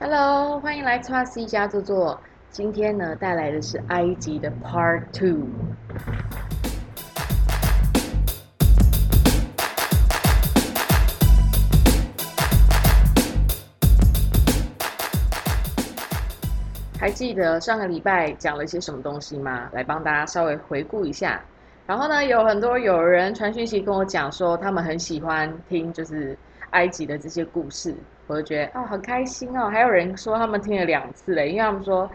Hello，欢迎来 t r C 家坐坐。今天呢，带来的是埃及的 Part Two。还记得上个礼拜讲了一些什么东西吗？来帮大家稍微回顾一下。然后呢，有很多有人传讯息跟我讲说，他们很喜欢听就是埃及的这些故事，我就觉得哦，很开心哦。还有人说他们听了两次嘞，因为他们说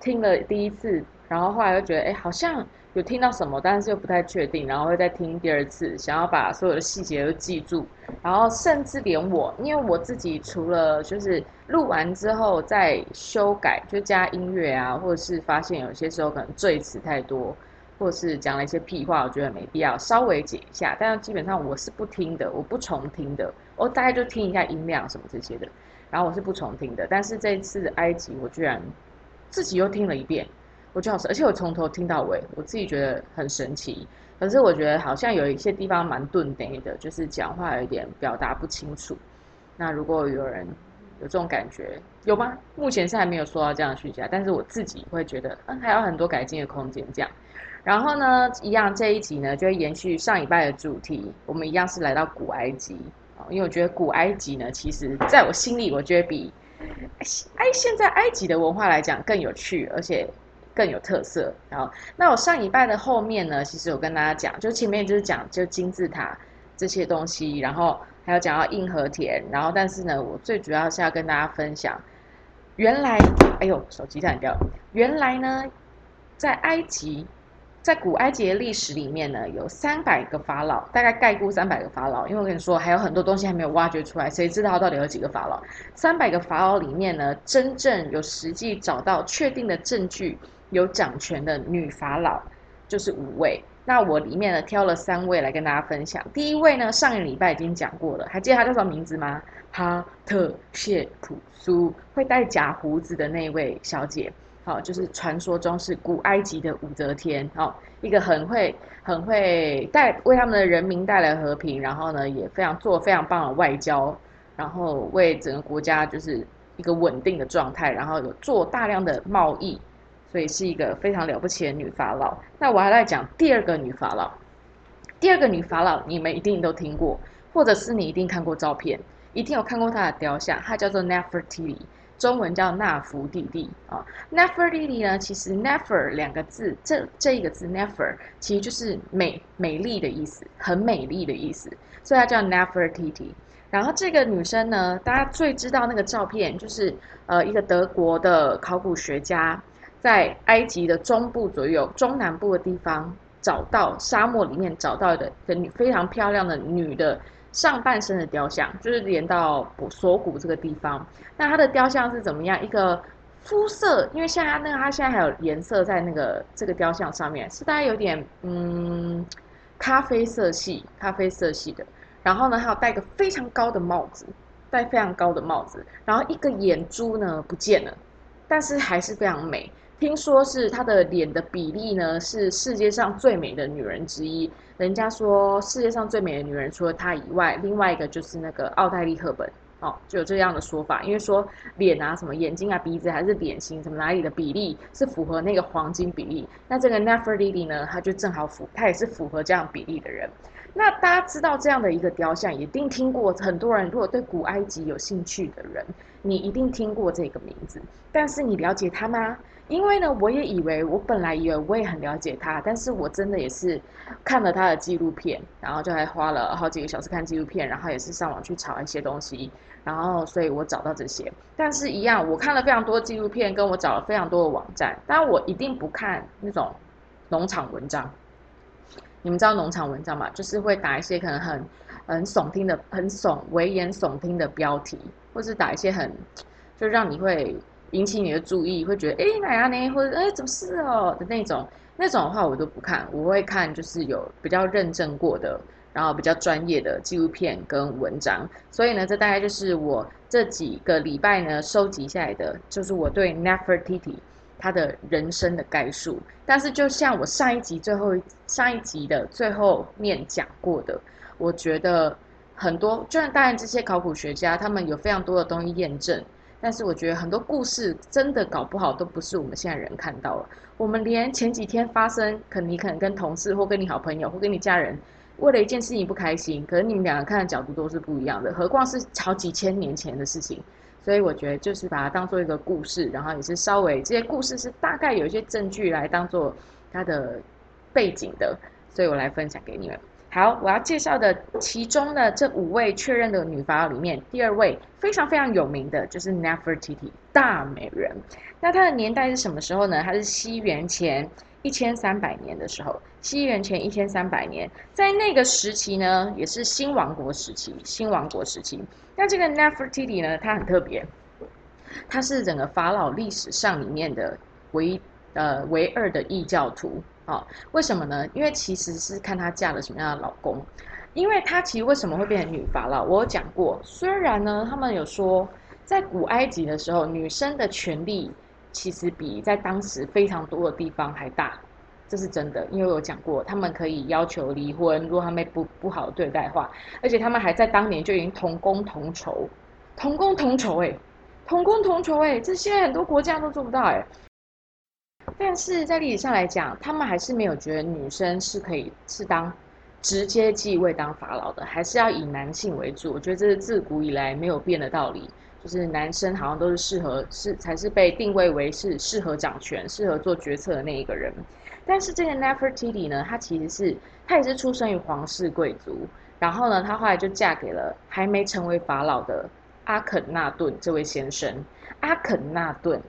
听了第一次，然后后来又觉得哎，好像有听到什么，但是又不太确定，然后会再听第二次，想要把所有的细节都记住。然后甚至连我，因为我自己除了就是录完之后再修改，就加音乐啊，或者是发现有些时候可能赘词太多。或是讲了一些屁话，我觉得没必要稍微解一下，但是基本上我是不听的，我不重听的，我大概就听一下音量什么这些的，然后我是不重听的。但是这次埃及，我居然自己又听了一遍，我就好而且我从头听到尾，我自己觉得很神奇。可是我觉得好像有一些地方蛮钝呆的，就是讲话有一点表达不清楚。那如果有人有这种感觉，有吗？目前是还没有说到这样的虚假，但是我自己会觉得，嗯，还有很多改进的空间，这样。然后呢，一样这一集呢，就会延续上一拜的主题。我们一样是来到古埃及因为我觉得古埃及呢，其实在我心里，我觉得比埃现在埃及的文化来讲更有趣，而且更有特色。然后，那我上一拜的后面呢，其实我跟大家讲，就前面就是讲就金字塔这些东西，然后还有讲到硬和田，然后但是呢，我最主要是要跟大家分享，原来，哎呦，手机断掉，原来呢，在埃及。在古埃及的历史里面呢，有三百个法老，大概概估三百个法老。因为我跟你说，还有很多东西还没有挖掘出来，谁知道到底有几个法老？三百个法老里面呢，真正有实际找到确定的证据有掌权的女法老，就是五位。那我里面呢挑了三位来跟大家分享。第一位呢，上一礼拜已经讲过了，还记得她叫什么名字吗？哈特谢普苏，会戴假胡子的那位小姐。好，就是传说中是古埃及的武则天，哦，一个很会、很会带为他们的人民带来和平，然后呢，也非常做非常棒的外交，然后为整个国家就是一个稳定的状态，然后有做大量的贸易，所以是一个非常了不起的女法老。那我还在讲第二个女法老，第二个女法老你们一定都听过，或者是你一定看过照片，一定有看过她的雕像，她叫做 Nefertiti。中文叫纳福弟弟啊，Nefertiti 呢，其实 Nefer 两个字，这这一个字 Nefer 其实就是美美丽的意思，很美丽的意思，所以它叫 Nefertiti。然后这个女生呢，大家最知道那个照片，就是呃一个德国的考古学家在埃及的中部左右、中南部的地方找到沙漠里面找到的的女非常漂亮的女的。上半身的雕像就是连到锁骨这个地方，那它的雕像是怎么样？一个肤色，因为现在那个它现在还有颜色在那个这个雕像上面，是大概有点嗯咖啡色系，咖啡色系的。然后呢，还有戴个非常高的帽子，戴非常高的帽子，然后一个眼珠呢不见了，但是还是非常美。听说是她的脸的比例呢，是世界上最美的女人之一。人家说世界上最美的女人，除了她以外，另外一个就是那个奥黛丽·赫本。哦，就有这样的说法，因为说脸啊、什么眼睛啊、鼻子还是脸型什么哪里的比例是符合那个黄金比例。那这个 Nefertiti 呢，她就正好符，她也是符合这样比例的人。那大家知道这样的一个雕像，一定听过。很多人如果对古埃及有兴趣的人，你一定听过这个名字。但是你了解他吗？因为呢，我也以为，我本来以为我也很了解他，但是我真的也是看了他的纪录片，然后就还花了好几个小时看纪录片，然后也是上网去查一些东西，然后所以我找到这些。但是，一样，我看了非常多纪录片，跟我找了非常多的网站，但我一定不看那种农场文章。你们知道农场文章吗？就是会打一些可能很很耸听的、很耸危言耸听的标题，或是打一些很就让你会。引起你的注意，会觉得哎哪样呢？或者哎怎么是哦的那种，那种的话我都不看，我会看就是有比较认证过的，然后比较专业的纪录片跟文章。所以呢，这大概就是我这几个礼拜呢收集下来的，就是我对 Nefertiti 他的人生的概述。但是就像我上一集最后上一集的最后面讲过的，我觉得很多，就然当然这些考古学家他们有非常多的东西验证。但是我觉得很多故事真的搞不好都不是我们现在人看到了。我们连前几天发生，可能你可能跟同事或跟你好朋友或跟你家人为了一件事情不开心，可能你们两个看的角度都是不一样的，何况是好几千年前的事情。所以我觉得就是把它当做一个故事，然后也是稍微这些故事是大概有一些证据来当做它的背景的，所以我来分享给你们。好，我要介绍的其中的这五位确认的女法老里面，第二位非常非常有名的就是 Nefertiti 大美人。那她的年代是什么时候呢？她是西元前一千三百年的时候。西元前一千三百年，在那个时期呢，也是新王国时期。新王国时期，那这个 Nefertiti 呢，它很特别，它是整个法老历史上里面的唯一呃唯二的异教徒。好，为什么呢？因为其实是看她嫁了什么样的老公。因为她其实为什么会变成女法老？我有讲过，虽然呢，他们有说，在古埃及的时候，女生的权利其实比在当时非常多的地方还大，这是真的。因为我有讲过，他们可以要求离婚，如果他们不不好对待的话，而且他们还在当年就已经同工同酬，同工同酬，哎，同工同酬，哎，这现在很多国家都做不到，哎。但是在历史上来讲，他们还是没有觉得女生是可以是当直接继位当法老的，还是要以男性为主。我觉得这是自古以来没有变的道理，就是男生好像都是适合是才是被定位为是适合掌权、适合做决策的那一个人。但是这个 Nefertiti 呢，她其实是她也是出生于皇室贵族，然后呢，她后来就嫁给了还没成为法老的阿肯纳顿这位先生。阿肯纳顿。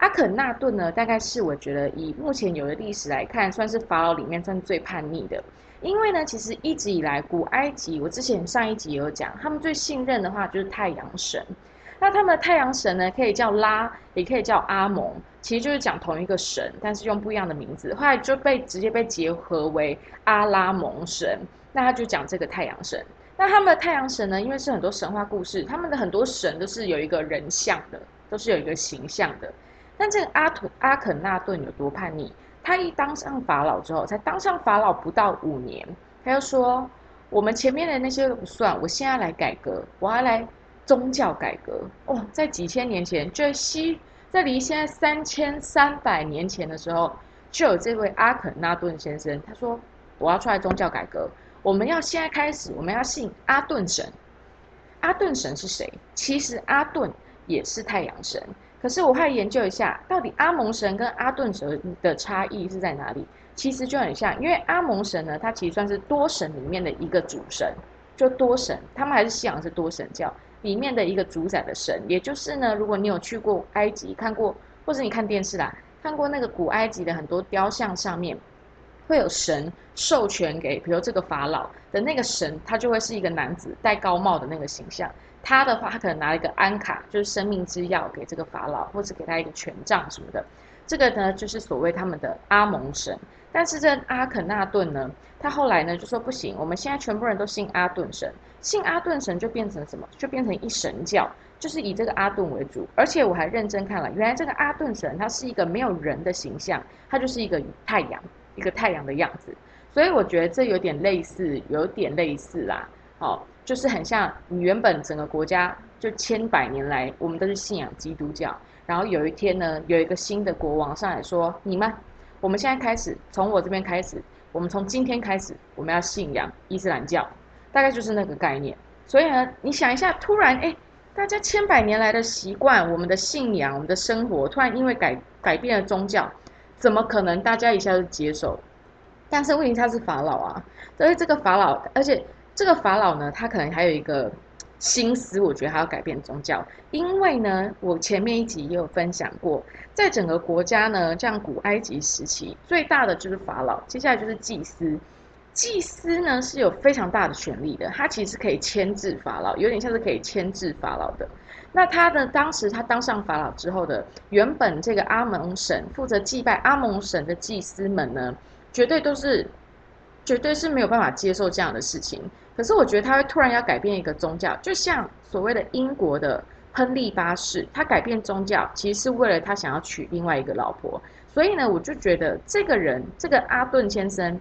阿肯纳顿呢，大概是我觉得以目前有的历史来看，算是法老里面算最叛逆的。因为呢，其实一直以来古埃及，我之前上一集有讲，他们最信任的话就是太阳神。那他们的太阳神呢，可以叫拉，也可以叫阿蒙，其实就是讲同一个神，但是用不一样的名字。后来就被直接被结合为阿拉蒙神，那他就讲这个太阳神。那他们的太阳神呢，因为是很多神话故事，他们的很多神都是有一个人像的，都是有一个形象的。但这个阿图阿肯纳顿有多叛逆？他一当上法老之后，才当上法老不到五年，他就说：“我们前面的那些都不算，我现在来改革，我要来宗教改革。”哦，在几千年前，就西在离现在三千三百年前的时候，就有这位阿肯纳顿先生，他说：“我要出来宗教改革，我们要现在开始，我们要信阿顿神。阿顿神是谁？其实阿顿也是太阳神。”可是我还研究一下，到底阿蒙神跟阿顿神的差异是在哪里？其实就很像，因为阿蒙神呢，它其实算是多神里面的一个主神，就多神，他们还是信仰是多神教里面的一个主宰的神。也就是呢，如果你有去过埃及看过，或者你看电视啦，看过那个古埃及的很多雕像上面，会有神授权给，比如这个法老的那个神，他就会是一个男子戴高帽的那个形象。他的话，他可能拿了一个安卡，就是生命之药给这个法老，或者给他一个权杖什么的。这个呢，就是所谓他们的阿蒙神。但是这阿肯纳顿呢，他后来呢就说不行，我们现在全部人都信阿顿神，信阿顿神就变成什么？就变成一神教，就是以这个阿顿为主。而且我还认真看了，原来这个阿顿神他是一个没有人的形象，他就是一个太阳，一个太阳的样子。所以我觉得这有点类似，有点类似啦。好。就是很像你原本整个国家就千百年来，我们都是信仰基督教。然后有一天呢，有一个新的国王上来说：“你们，我们现在开始，从我这边开始，我们从今天开始，我们要信仰伊斯兰教。”大概就是那个概念。所以呢，你想一下，突然哎，大家千百年来的习惯、我们的信仰、我们的生活，突然因为改改变了宗教，怎么可能大家一下就接受？但是问题他是法老啊，所以这个法老，而且。这个法老呢，他可能还有一个心思，我觉得他要改变宗教，因为呢，我前面一集也有分享过，在整个国家呢，像古埃及时期，最大的就是法老，接下来就是祭司，祭司呢是有非常大的权力的，他其实可以牵制法老，有点像是可以牵制法老的。那他的当时他当上法老之后的，原本这个阿蒙神负责祭拜阿蒙神的祭司们呢，绝对都是。绝对是没有办法接受这样的事情。可是我觉得他会突然要改变一个宗教，就像所谓的英国的亨利八世，他改变宗教其实是为了他想要娶另外一个老婆。所以呢，我就觉得这个人，这个阿顿先生，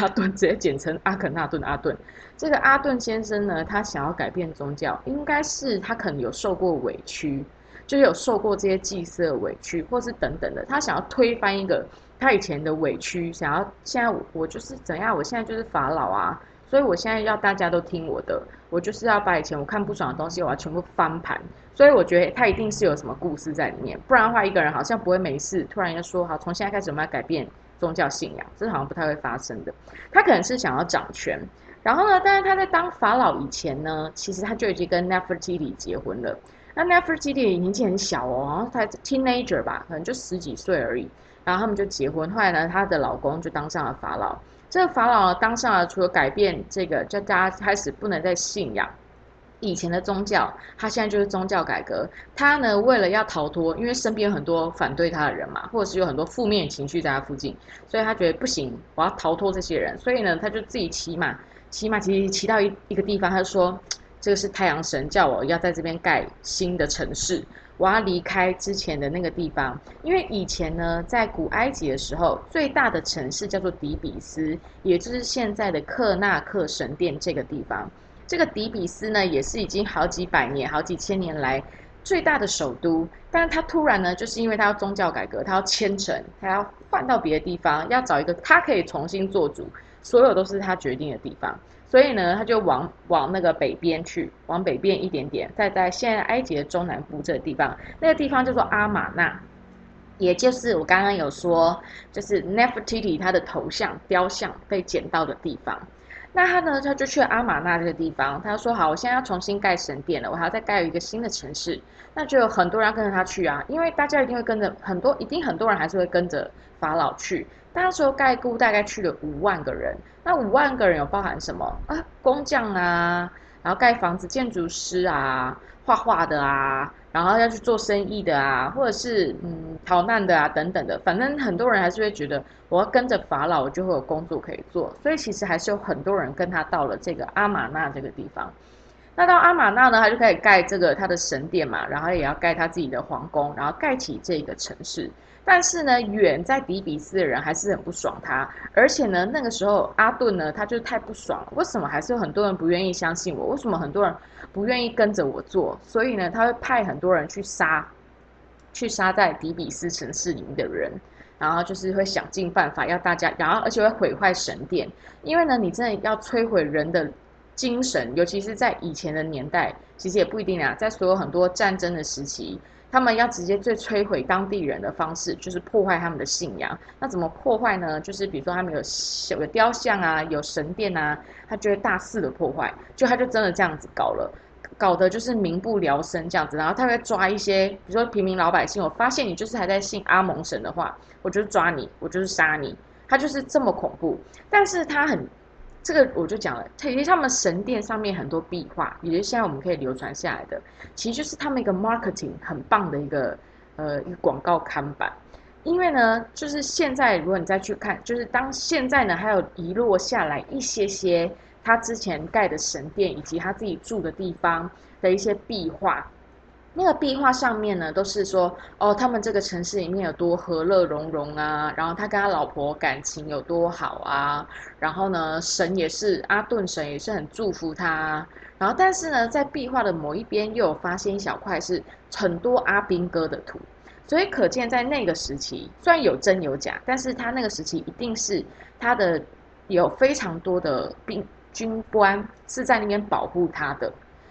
阿顿直接简称阿肯纳顿阿顿，这个阿顿先生呢，他想要改变宗教，应该是他可能有受过委屈，就有受过这些祭祀的委屈，或是等等的，他想要推翻一个他以前的委屈，想要现在我我就是怎样，我现在就是法老啊，所以我现在要大家都听我的，我就是要把以前我看不爽的东西，我要全部翻盘。所以我觉得他一定是有什么故事在里面，不然的话，一个人好像不会没事，突然要说好，从现在开始我们要改变宗教信仰，这好像不太会发生的。他可能是想要掌权，然后呢，但是他在当法老以前呢，其实他就已经跟 Nefertiti 结婚了。那 Nefertiti 年纪很小哦，然后他 teenager 吧，可能就十几岁而已，然后他们就结婚。后来呢，她的老公就当上了法老。这个法老当上了，除了改变这个，就大家开始不能再信仰。以前的宗教，他现在就是宗教改革。他呢，为了要逃脱，因为身边有很多反对他的人嘛，或者是有很多负面情绪在他附近，所以他觉得不行，我要逃脱这些人。所以呢，他就自己骑马，骑马骑骑到一一个地方，他就说：“这个是太阳神叫我要在这边盖新的城市，我要离开之前的那个地方。因为以前呢，在古埃及的时候，最大的城市叫做底比斯，也就是现在的克纳克神殿这个地方。”这个底比斯呢，也是已经好几百年、好几千年来最大的首都。但是他突然呢，就是因为他要宗教改革，他要迁城，他要换到别的地方，要找一个他可以重新做主，所有都是他决定的地方。所以呢，他就往往那个北边去，往北边一点点，再在现在埃及的中南部这个地方，那个地方叫做阿玛纳，也就是我刚刚有说，就是 Nefertiti 他的头像雕像被捡到的地方。那他呢？他就去阿玛纳这个地方。他说：“好，我现在要重新盖神殿了，我还要再盖一个新的城市。那就有很多人跟着他去啊，因为大家一定会跟着很多，一定很多人还是会跟着法老去。那时候盖估大概去了五万个人。那五万个人有包含什么啊？工匠啊，然后盖房子建筑师啊，画画的啊。”然后要去做生意的啊，或者是嗯逃难的啊等等的，反正很多人还是会觉得我要跟着法老，我就会有工作可以做。所以其实还是有很多人跟他到了这个阿玛纳这个地方。那到阿玛纳呢，他就可以盖这个他的神殿嘛，然后也要盖他自己的皇宫，然后盖起这个城市。但是呢，远在底比斯的人还是很不爽他，而且呢，那个时候阿顿呢，他就太不爽了。为什么还是有很多人不愿意相信我？为什么很多人不愿意跟着我做？所以呢，他会派很多人去杀，去杀在底比斯城市里面的人，然后就是会想尽办法要大家，然后而且会毁坏神殿，因为呢，你真的要摧毁人的精神，尤其是在以前的年代，其实也不一定啊，在所有很多战争的时期。他们要直接最摧毁当地人的方式，就是破坏他们的信仰。那怎么破坏呢？就是比如说他们有小的雕像啊，有神殿啊，他就会大肆的破坏。就他就真的这样子搞了，搞得就是民不聊生这样子。然后他会抓一些，比如说平民老百姓，我发现你就是还在信阿蒙神的话，我就抓你，我就是杀你。他就是这么恐怖，但是他很。这个我就讲了，其实他们神殿上面很多壁画，也就是现在我们可以流传下来的，其实就是他们一个 marketing 很棒的一个呃一个广告看板。因为呢，就是现在如果你再去看，就是当现在呢还有遗落下来一些些他之前盖的神殿以及他自己住的地方的一些壁画。那个壁画上面呢，都是说哦，他们这个城市里面有多和乐融融啊，然后他跟他老婆感情有多好啊，然后呢，神也是阿顿神也是很祝福他，然后但是呢，在壁画的某一边又有发现一小块是很多阿兵哥的图，所以可见在那个时期虽然有真有假，但是他那个时期一定是他的有非常多的兵军官是在那边保护他的。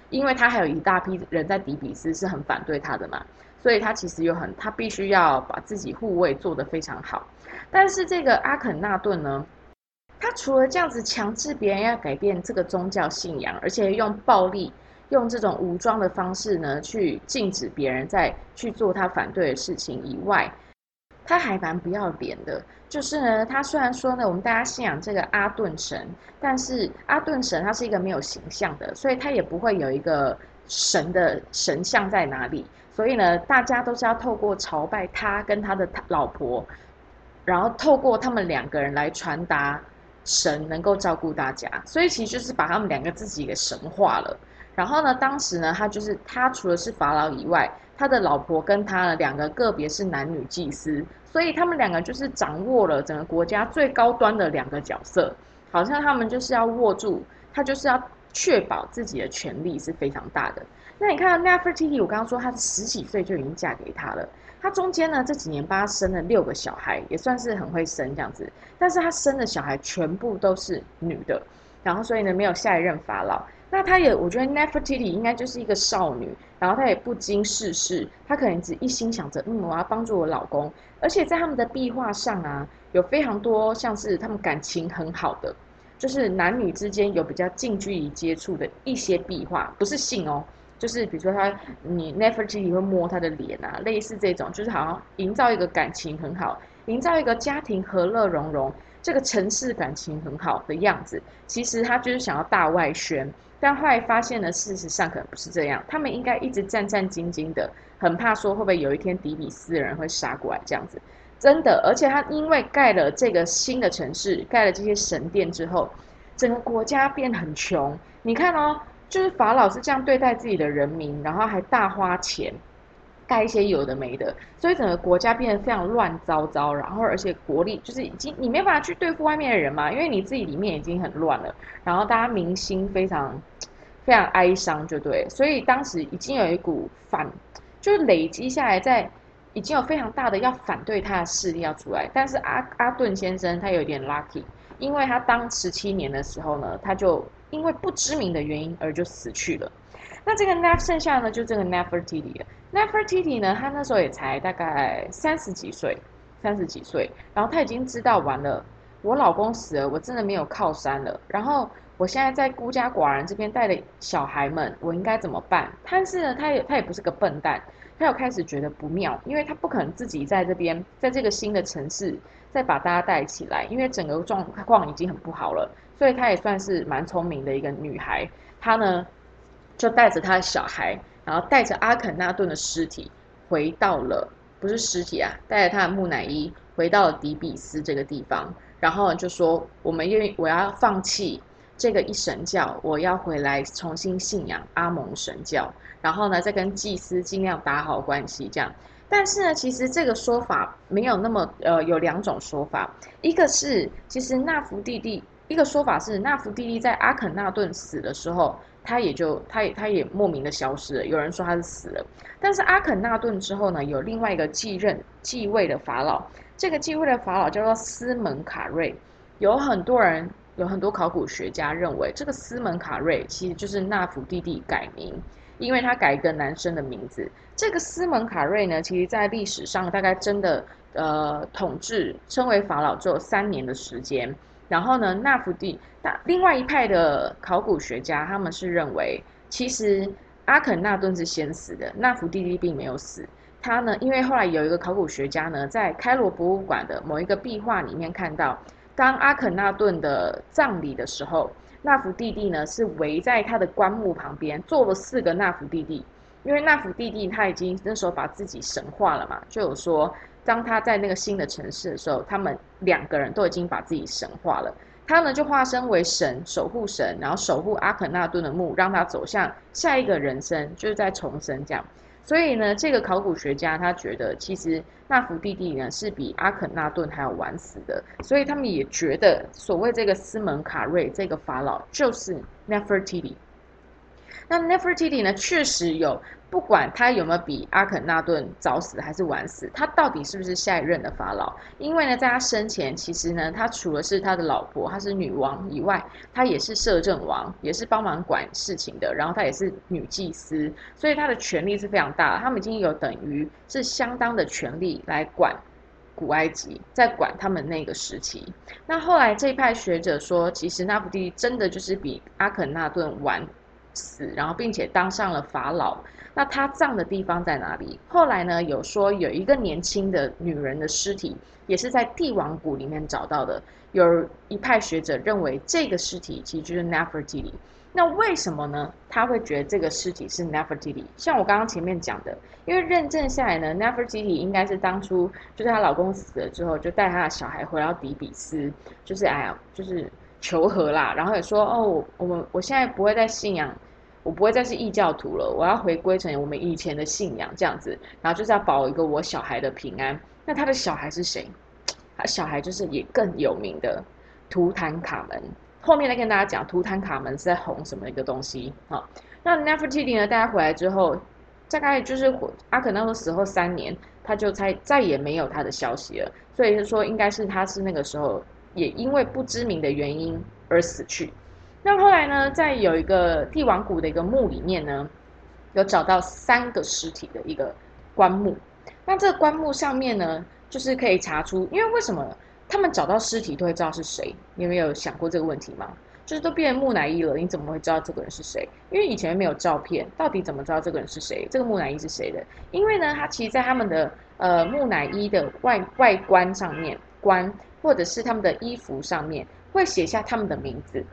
因为他还有一大批人在底比斯是很反对他的嘛，所以他其实有很他必须要把自己护卫做得非常好。但是这个阿肯纳顿呢，他除了这样子强制别人要改变这个宗教信仰，而且用暴力、用这种武装的方式呢，去禁止别人在去做他反对的事情以外。他还蛮不要脸的，就是呢，他虽然说呢，我们大家信仰这个阿顿神，但是阿顿神他是一个没有形象的，所以他也不会有一个神的神像在哪里，所以呢，大家都是要透过朝拜他跟他的老婆，然后透过他们两个人来传达神能够照顾大家，所以其实就是把他们两个自己给神化了。然后呢，当时呢，他就是他除了是法老以外。他的老婆跟他的两个个别是男女祭司，所以他们两个就是掌握了整个国家最高端的两个角色，好像他们就是要握住，他就是要确保自己的权利是非常大的。那你看 Nefertiti，我刚刚说她十几岁就已经嫁给他了。她中间呢这几年帮他生了六个小孩，也算是很会生这样子。但是她生的小孩全部都是女的，然后所以呢没有下一任法老。那她也，我觉得 Nefertiti 应该就是一个少女，然后她也不经世事，她可能只一心想着，嗯，我要帮助我老公。而且在他们的壁画上啊，有非常多像是他们感情很好的，就是男女之间有比较近距离接触的一些壁画，不是性哦。就是比如说他，你 Nefertiti 会摸他的脸啊，类似这种，就是好像营造一个感情很好，营造一个家庭和乐融融，这个城市感情很好的样子。其实他就是想要大外宣，但后来发现呢，事实上可能不是这样。他们应该一直战战兢兢的，很怕说会不会有一天底比斯人会杀过来这样子。真的，而且他因为盖了这个新的城市，盖了这些神殿之后，整个国家变很穷。你看哦。就是法老是这样对待自己的人民，然后还大花钱盖一些有的没的，所以整个国家变得非常乱糟糟。然后而且国力就是已经你没办法去对付外面的人嘛，因为你自己里面已经很乱了。然后大家民心非常非常哀伤，就对。所以当时已经有一股反，就是累积下来，在已经有非常大的要反对他的势力要出来。但是阿阿顿先生他有点 lucky，因为他当十七年的时候呢，他就。因为不知名的原因而就死去了。那这个 Nef 剩下呢，就这个 Nefertiti。Nefertiti 呢，他那时候也才大概三十几岁，三十几岁。然后他已经知道完了，我老公死了，我真的没有靠山了。然后我现在在孤家寡人这边带的小孩们，我应该怎么办？但是呢，他也他也不是个笨蛋，他又开始觉得不妙，因为他不可能自己在这边，在这个新的城市再把大家带起来，因为整个状况已经很不好了。所以她也算是蛮聪明的一个女孩，她呢就带着她的小孩，然后带着阿肯纳顿的尸体回到了，不是尸体啊，带着他的木乃伊回到了底比斯这个地方，然后就说我们愿意，我要放弃这个一神教，我要回来重新信仰阿蒙神教，然后呢再跟祭司尽量打好关系这样。但是呢，其实这个说法没有那么呃，有两种说法，一个是其实纳福弟弟。一个说法是，纳福蒂蒂在阿肯纳顿死的时候，他也就他也他也莫名的消失了。有人说他是死了，但是阿肯纳顿之后呢，有另外一个继任继位的法老，这个继位的法老叫做斯门卡瑞。有很多人，有很多考古学家认为，这个斯门卡瑞其实就是纳福弟弟改名，因为他改一个男生的名字。这个斯门卡瑞呢，其实在历史上大概真的呃统治称为法老只有三年的时间。然后呢，纳福弟那另外一派的考古学家，他们是认为，其实阿肯纳顿是先死的，纳福弟弟并没有死。他呢，因为后来有一个考古学家呢，在开罗博物馆的某一个壁画里面看到，当阿肯纳顿的葬礼的时候，纳福弟弟呢是围在他的棺木旁边坐了四个纳福弟弟，因为纳福弟弟他已经那时候把自己神化了嘛，就有说。当他在那个新的城市的时候，他们两个人都已经把自己神化了。他呢就化身为神，守护神，然后守护阿肯纳顿的墓，让他走向下一个人生，就是在重生这样。所以呢，这个考古学家他觉得，其实纳福弟弟呢是比阿肯纳顿还要晚死的。所以他们也觉得，所谓这个斯门卡瑞这个法老就是 Nefertiti。那 Nefertiti 呢，确实有。不管他有没有比阿肯纳顿早死还是晚死，他到底是不是下一任的法老？因为呢，在他生前，其实呢，他除了是他的老婆，他是女王以外，他也是摄政王，也是帮忙管事情的。然后他也是女祭司，所以他的权力是非常大。他们已经有等于是相当的权力来管古埃及，在管他们那个时期。那后来这一派学者说，其实那不蒂真的就是比阿肯纳顿晚死，然后并且当上了法老。那他葬的地方在哪里？后来呢？有说有一个年轻的女人的尸体，也是在帝王谷里面找到的。有一派学者认为这个尸体其实就是 Nefertiti。那为什么呢？他会觉得这个尸体是 Nefertiti？像我刚刚前面讲的，因为认证下来呢，Nefertiti 应该是当初就是她老公死了之后，就带她的小孩回到底比斯，就是哎呀，就是求和啦。然后也说哦，我们我现在不会再信仰。我不会再是异教徒了，我要回归成我们以前的信仰这样子，然后就是要保一个我小孩的平安。那他的小孩是谁？他小孩就是也更有名的图坦卡门后面再跟大家讲图坦卡门是在红什么一个东西啊？那 Nefertiti 呢？大家回来之后，大概就是阿肯那时候死后三年，他就再再也没有他的消息了。所以就说应该是他是那个时候也因为不知名的原因而死去。那后来呢，在有一个帝王谷的一个墓里面呢，有找到三个尸体的一个棺木。那这个棺木上面呢，就是可以查出，因为为什么他们找到尸体都会知道是谁？你有没有想过这个问题吗？就是都变成木乃伊了，你怎么会知道这个人是谁？因为以前没有照片，到底怎么知道这个人是谁？这个木乃伊是谁的？因为呢，他其实，在他们的呃木乃伊的外外观上面，棺或者是他们的衣服上面，会写下他们的名字，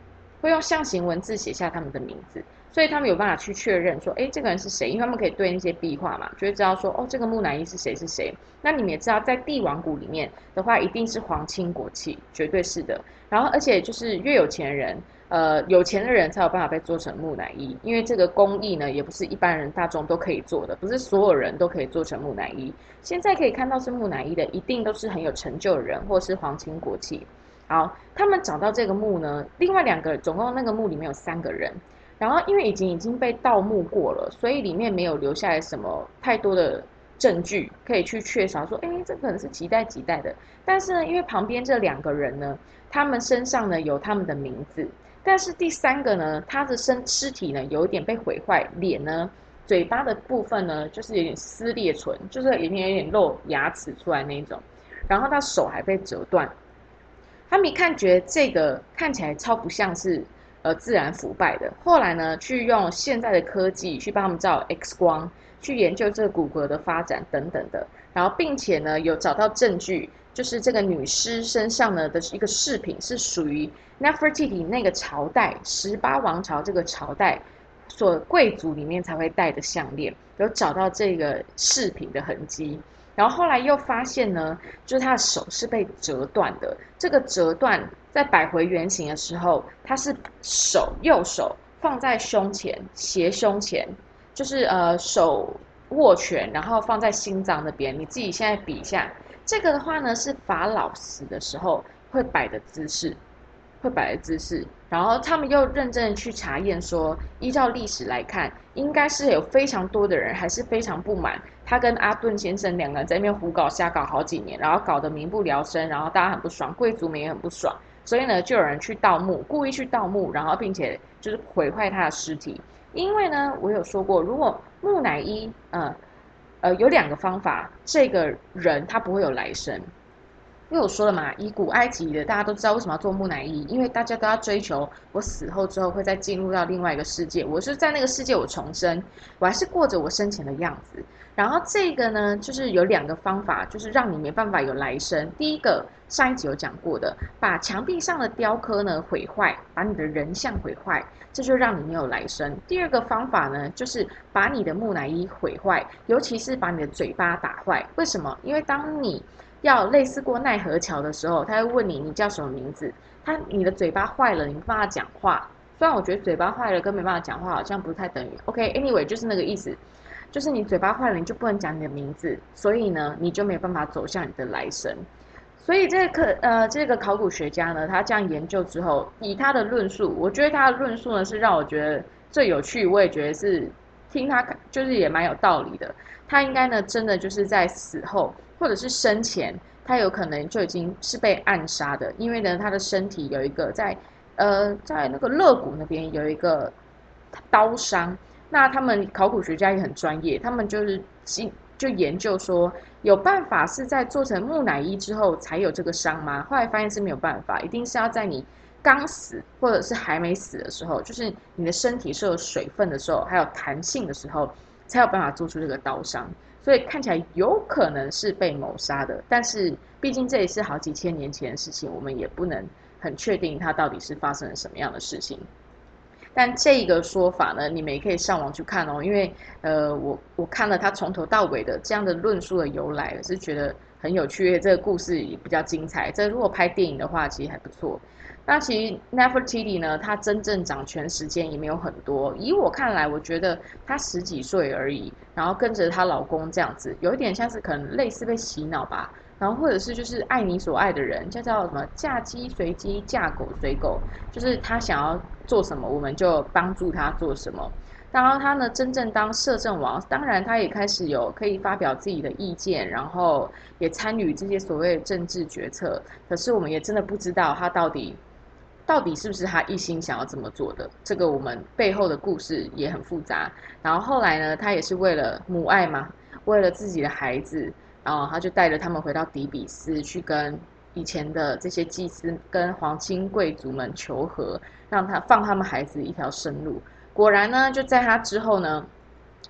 会用象形文字写下他们的名字。所以他们有办法去确认说，哎，这个人是谁？因为他们可以对那些壁画嘛，就会知道说，哦，这个木乃伊是谁是谁。那你们也知道，在帝王谷里面的话，一定是皇亲国戚，绝对是的。然后，而且就是越有钱人，呃，有钱的人才有办法被做成木乃伊，因为这个工艺呢，也不是一般人大众都可以做的，不是所有人都可以做成木乃伊。现在可以看到是木乃伊的，一定都是很有成就的人，或是皇亲国戚。好，他们找到这个墓呢，另外两个，总共那个墓里面有三个人。然后，因为已经已经被盗墓过了，所以里面没有留下来什么太多的证据可以去确凿说，哎，这可能是几代几代的。但是呢，因为旁边这两个人呢，他们身上呢有他们的名字，但是第三个呢，他的身尸体呢有一点被毁坏，脸呢、嘴巴的部分呢就是有点撕裂唇，就是里面有点露牙齿出来那一种。然后他手还被折断，他们一看觉得这个看起来超不像是。呃，自然腐败的。后来呢，去用现在的科技去帮他们照 X 光，去研究这个骨骼的发展等等的。然后，并且呢，有找到证据，就是这个女尸身上呢的一个饰品是属于 Nefertiti 那个朝代十八王朝这个朝代所贵族里面才会戴的项链，有找到这个饰品的痕迹。然后后来又发现呢，就是他的手是被折断的。这个折断在摆回原形的时候，他是手右手放在胸前，斜胸前，就是呃手握拳，然后放在心脏那边。你自己现在比一下，这个的话呢是法老死的时候会摆的姿势。会摆的姿势，然后他们又认真去查验，说依照历史来看，应该是有非常多的人还是非常不满他跟阿顿先生两个人在那边胡搞瞎搞好几年，然后搞得民不聊生，然后大家很不爽，贵族们也很不爽，所以呢，就有人去盗墓，故意去盗墓，然后并且就是毁坏他的尸体。因为呢，我有说过，如果木乃伊，呃，呃，有两个方法，这个人他不会有来生。因为我说了嘛，以古埃及的大家都知道为什么要做木乃伊，因为大家都要追求我死后之后会再进入到另外一个世界，我是在那个世界我重生，我还是过着我生前的样子。然后这个呢，就是有两个方法，就是让你没办法有来生。第一个上一集有讲过的，把墙壁上的雕刻呢毁坏，把你的人像毁坏，这就让你没有来生。第二个方法呢，就是把你的木乃伊毁坏，尤其是把你的嘴巴打坏。为什么？因为当你要类似过奈何桥的时候，他会问你你叫什么名字？他你的嘴巴坏了，你没办法讲话。虽然我觉得嘴巴坏了跟没办法讲话好像不太等于。OK，Anyway，就是那个意思，就是你嘴巴坏了，你就不能讲你的名字，所以呢，你就没办法走向你的来生。所以这个呃，这个考古学家呢，他这样研究之后，以他的论述，我觉得他的论述呢是让我觉得最有趣，我也觉得是听他就是也蛮有道理的。他应该呢，真的就是在死后。或者是生前，他有可能就已经是被暗杀的，因为呢，他的身体有一个在，呃，在那个肋骨那边有一个刀伤。那他们考古学家也很专业，他们就是进就研究说，有办法是在做成木乃伊之后才有这个伤吗？后来发现是没有办法，一定是要在你刚死或者是还没死的时候，就是你的身体是有水分的时候，还有弹性的时候，才有办法做出这个刀伤。所以看起来有可能是被谋杀的，但是毕竟这也是好几千年前的事情，我们也不能很确定它到底是发生了什么样的事情。但这个说法呢，你们也可以上网去看哦，因为呃，我我看了他从头到尾的这样的论述的由来，是觉得很有趣，这个故事也比较精彩。这如果拍电影的话，其实还不错。那其实 Nefertiti 呢，她真正掌权时间也没有很多。以我看来，我觉得她十几岁而已，然后跟着她老公这样子，有一点像是可能类似被洗脑吧。然后或者是就是爱你所爱的人，叫叫什么嫁鸡随鸡，嫁狗随狗，就是他想要做什么，我们就帮助他做什么。然后他呢，真正当摄政王，当然他也开始有可以发表自己的意见，然后也参与这些所谓的政治决策。可是我们也真的不知道他到底。到底是不是他一心想要这么做的？这个我们背后的故事也很复杂。然后后来呢，他也是为了母爱嘛，为了自己的孩子，然后他就带着他们回到底比斯，去跟以前的这些祭司跟皇亲贵族们求和，让他放他们孩子一条生路。果然呢，就在他之后呢，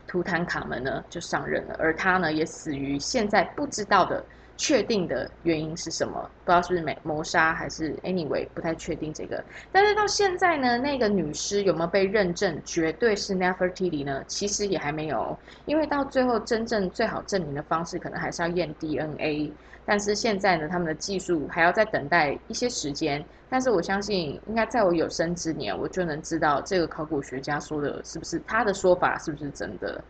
图坦卡门呢就上任了，而他呢也死于现在不知道的。确定的原因是什么？不知道是不是谋杀还是 anyway，不太确定这个。但是到现在呢，那个女尸有没有被认证绝对是 Nefertiti 呢？其实也还没有，因为到最后真正最好证明的方式，可能还是要验 DNA。但是现在呢，他们的技术还要再等待一些时间。但是我相信，应该在我有生之年，我就能知道这个考古学家说的是不是他的说法是不是真的。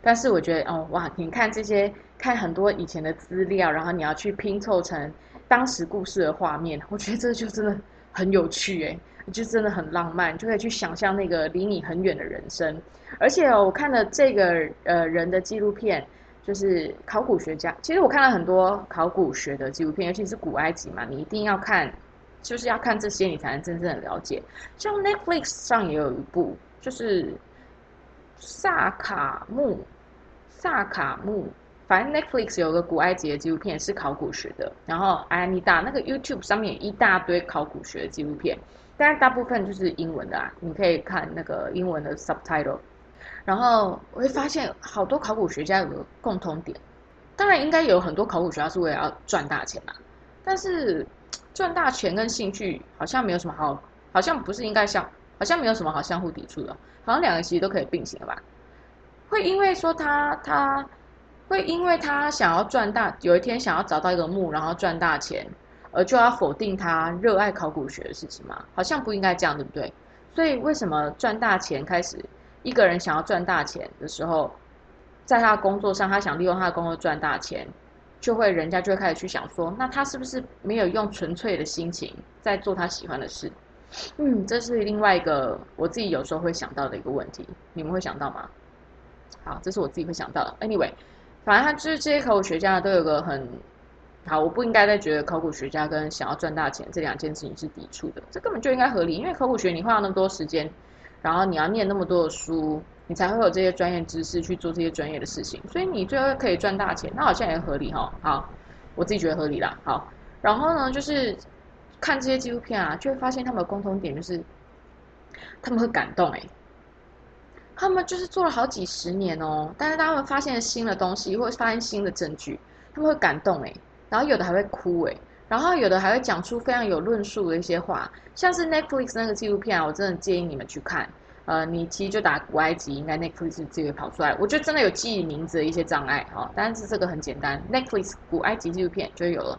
但是我觉得哦哇，你看这些看很多以前的资料，然后你要去拼凑成当时故事的画面，我觉得这就真的很有趣哎，就真的很浪漫，就可以去想象那个离你很远的人生。而且哦，我看了这个呃人的纪录片，就是考古学家。其实我看了很多考古学的纪录片，尤其是古埃及嘛，你一定要看，就是要看这些，你才能真正的了解。像 Netflix 上也有一部，就是。萨卡木，萨卡木，反正 Netflix 有个古埃及的纪录片是考古学的，然后哎，你打那个 YouTube 上面一大堆考古学的纪录片，但是大部分就是英文的啊，你可以看那个英文的 subtitle，然后我会发现好多考古学家有个共同点，当然应该有很多考古学家是为了要赚大钱嘛，但是赚大钱跟兴趣好像没有什么好，好像不是应该相，好像没有什么好相互抵触的。好像两个其实都可以并行的吧？会因为说他他会因为他想要赚大，有一天想要找到一个墓，然后赚大钱，而就要否定他热爱考古学的事情吗？好像不应该这样，对不对？所以为什么赚大钱开始，一个人想要赚大钱的时候，在他的工作上，他想利用他的工作赚大钱，就会人家就会开始去想说，那他是不是没有用纯粹的心情在做他喜欢的事？嗯，这是另外一个我自己有时候会想到的一个问题，你们会想到吗？好，这是我自己会想到的。Anyway，反正他就是这些考古学家都有个很好，我不应该再觉得考古学家跟想要赚大钱这两件事情是抵触的，这根本就应该合理，因为考古学你花了那么多时间，然后你要念那么多的书，你才会有这些专业知识去做这些专业的事情，所以你最后可以赚大钱，那好像也合理哈。好，我自己觉得合理啦。好，然后呢，就是。看这些纪录片啊，就会发现他们的共同点就是，他们会感动哎，他们就是做了好几十年哦，但是他们发现新的东西，或者发现新的证据，他们会感动哎，然后有的还会哭哎，然后有的还会讲出非常有论述的一些话，像是 Netflix 那个纪录片啊，我真的建议你们去看，呃，你其实就打古埃及，应该 Netflix 自己会跑出来，我觉得真的有记忆名字的一些障碍哈，但是这个很简单，Netflix 古埃及纪录片就有了。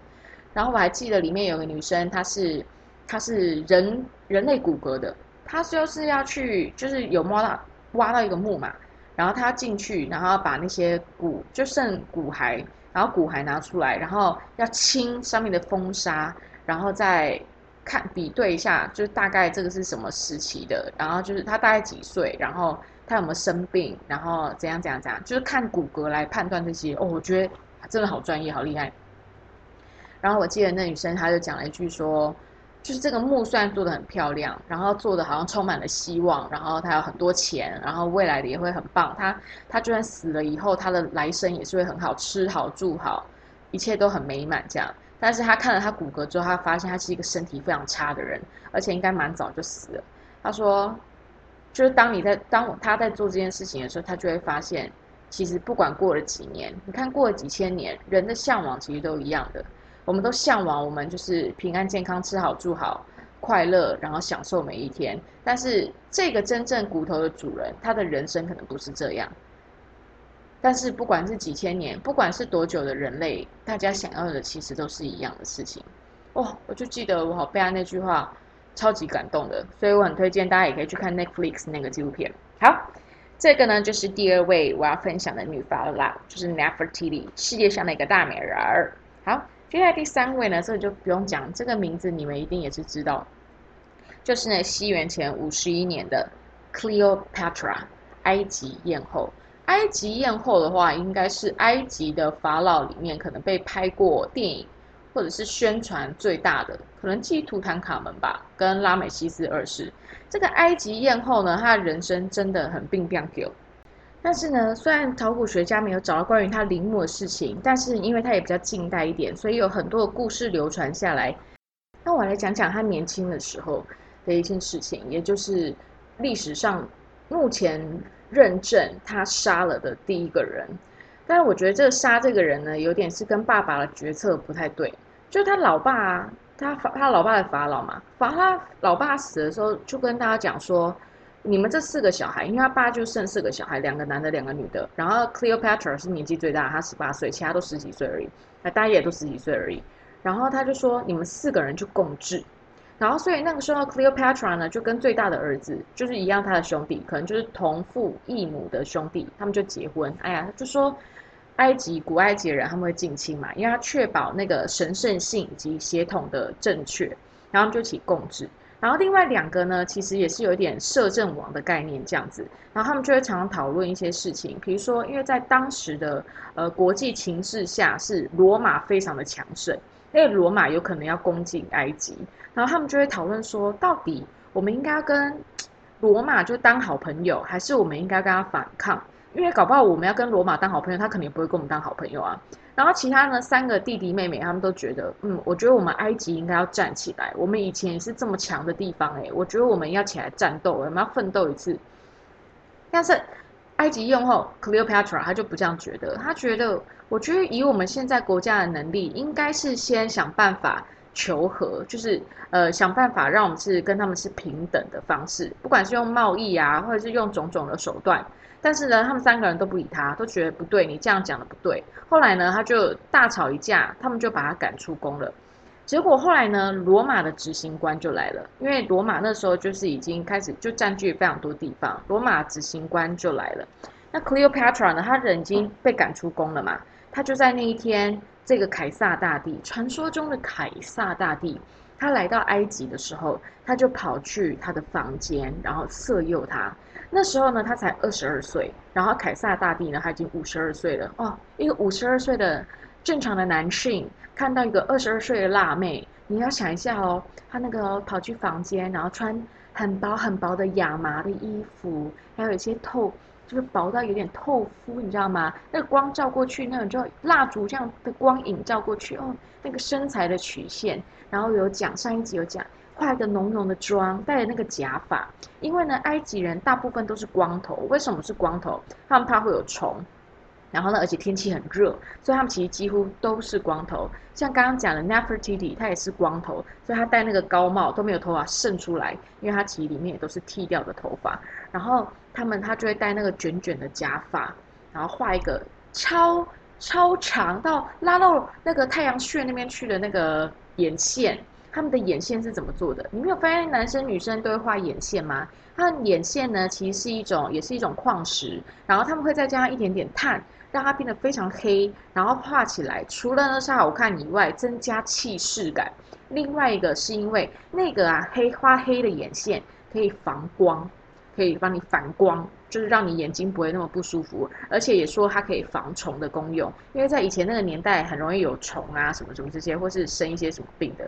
然后我还记得里面有个女生，她是她是人人类骨骼的，她就是要去就是有摸到挖到一个墓嘛，然后他要进去，然后把那些骨就剩骨骸，然后骨骸拿出来，然后要清上面的风沙，然后再看比对一下，就是大概这个是什么时期的，然后就是他大概几岁，然后他有没有生病，然后怎样怎样怎样，就是看骨骼来判断这些。哦，我觉得真的好专业，好厉害。然后我记得那女生，她就讲了一句说，就是这个木虽然做的很漂亮，然后做的好像充满了希望，然后他有很多钱，然后未来的也会很棒。他他就算死了以后，他的来生也是会很好，吃好住好，一切都很美满这样。但是他看了他骨骼之后，他发现他是一个身体非常差的人，而且应该蛮早就死了。他说，就是当你在当他在做这件事情的时候，他就会发现，其实不管过了几年，你看过了几千年，人的向往其实都一样的。我们都向往，我们就是平安健康、吃好住好、快乐，然后享受每一天。但是这个真正骨头的主人，他的人生可能不是这样。但是不管是几千年，不管是多久的人类，大家想要的其实都是一样的事情。哦，我就记得我好背那句话，超级感动的，所以我很推荐大家也可以去看 Netflix 那个纪录片。好，这个呢就是第二位我要分享的女法老，就是 Nefertiti，世界上的一个大美人儿。接下来第三位呢，这个就不用讲，这个名字你们一定也是知道，就是呢西元前五十一年的 Cleopatra，埃及艳后。埃及艳后的话，应该是埃及的法老里面可能被拍过电影或者是宣传最大的，可能继图坦卡门吧，跟拉美西斯二世。这个埃及艳后呢，她的人生真的很病变狗。但是呢，虽然考古学家没有找到关于他陵墓的事情，但是因为他也比较近代一点，所以有很多的故事流传下来。那我来讲讲他年轻的时候的一件事情，也就是历史上目前。认证他杀了的第一个人，但是我觉得这个杀这个人呢，有点是跟爸爸的决策不太对。就他老爸，他法他老爸的法老嘛，法他老爸死的时候，就跟大家讲说，你们这四个小孩，因为他爸就剩四个小孩，两个男的，两个女的。然后 Cleopatra 是年纪最大，他十八岁，其他都十几岁而已，那大家也都十几岁而已。然后他就说，你们四个人就共治。然后，所以那个时候，Cleopatra 呢就跟最大的儿子，就是一样他的兄弟，可能就是同父异母的兄弟，他们就结婚。哎呀，就说埃及古埃及人他们会近亲嘛，因为他确保那个神圣性以及血统的正确，然后就一起共治。然后另外两个呢，其实也是有一点摄政王的概念这样子。然后他们就会常常讨论一些事情，比如说，因为在当时的呃国际情势下，是罗马非常的强盛。因为罗马有可能要攻进埃及，然后他们就会讨论说，到底我们应该跟 罗马就当好朋友，还是我们应该跟他反抗？因为搞不好我们要跟罗马当好朋友，他肯定不会跟我们当好朋友啊。然后其他呢三个弟弟妹妹，他们都觉得，嗯，我觉得我们埃及应该要站起来。我们以前也是这么强的地方，诶，我觉得我们要起来战斗，我们要奋斗一次。但是。埃及用后 Cleopatra，他就不这样觉得。他觉得，我觉得以我们现在国家的能力，应该是先想办法求和，就是呃想办法让我们是跟他们是平等的方式，不管是用贸易啊，或者是用种种的手段。但是呢，他们三个人都不理他，都觉得不对，你这样讲的不对。后来呢，他就大吵一架，他们就把他赶出宫了。结果后来呢，罗马的执行官就来了，因为罗马那时候就是已经开始就占据非常多地方，罗马执行官就来了。那 Cleopatra 呢，他人已经被赶出宫了嘛，他就在那一天，这个凯撒大帝，传说中的凯撒大帝，他来到埃及的时候，他就跑去他的房间，然后色诱他。那时候呢，他才二十二岁，然后凯撒大帝呢，他已经五十二岁了哦，一个五十二岁的。正常的男性看到一个二十二岁的辣妹，你要想一下哦，他那个跑去房间，然后穿很薄很薄的亚麻的衣服，还有一些透，就是薄到有点透肤，你知道吗？那个光照过去，那种就蜡烛这样的光影照过去，哦，那个身材的曲线，然后有讲上一集有讲，化一个浓浓的妆，戴着那个假发，因为呢，埃及人大部分都是光头，为什么是光头？他们怕会有虫。然后呢，而且天气很热，所以他们其实几乎都是光头。像刚刚讲的 Nefertiti，他也是光头，所以他戴那个高帽都没有头发渗出来，因为他其实里面也都是剃掉的头发。然后他们他就会戴那个卷卷的假发，然后画一个超超长到拉到那个太阳穴那边去的那个眼线。他们的眼线是怎么做的？你没有发现男生女生都会画眼线吗？他的眼线呢，其实是一种，也是一种矿石，然后他们会再加上一点点碳。让它变得非常黑，然后画起来，除了呢是好看以外，增加气势感。另外一个是因为那个啊黑花黑的眼线可以防光，可以帮你反光，就是让你眼睛不会那么不舒服。而且也说它可以防虫的功用，因为在以前那个年代很容易有虫啊什么什么这些，或是生一些什么病的，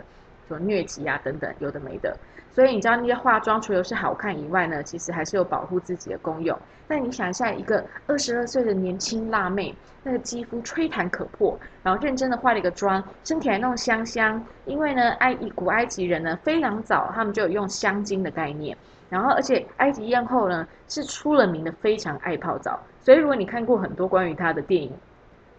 什么疟疾啊等等，有的没的。所以你知道那些化妆除了是好看以外呢，其实还是有保护自己的功用。但你想一下，一个二十二岁的年轻辣妹，那个肌肤吹弹可破，然后认真的化了一个妆，身体还弄香香。因为呢，埃古埃及人呢非常早，他们就有用香精的概念。然后，而且埃及艳后呢是出了名的非常爱泡澡，所以如果你看过很多关于她的电影。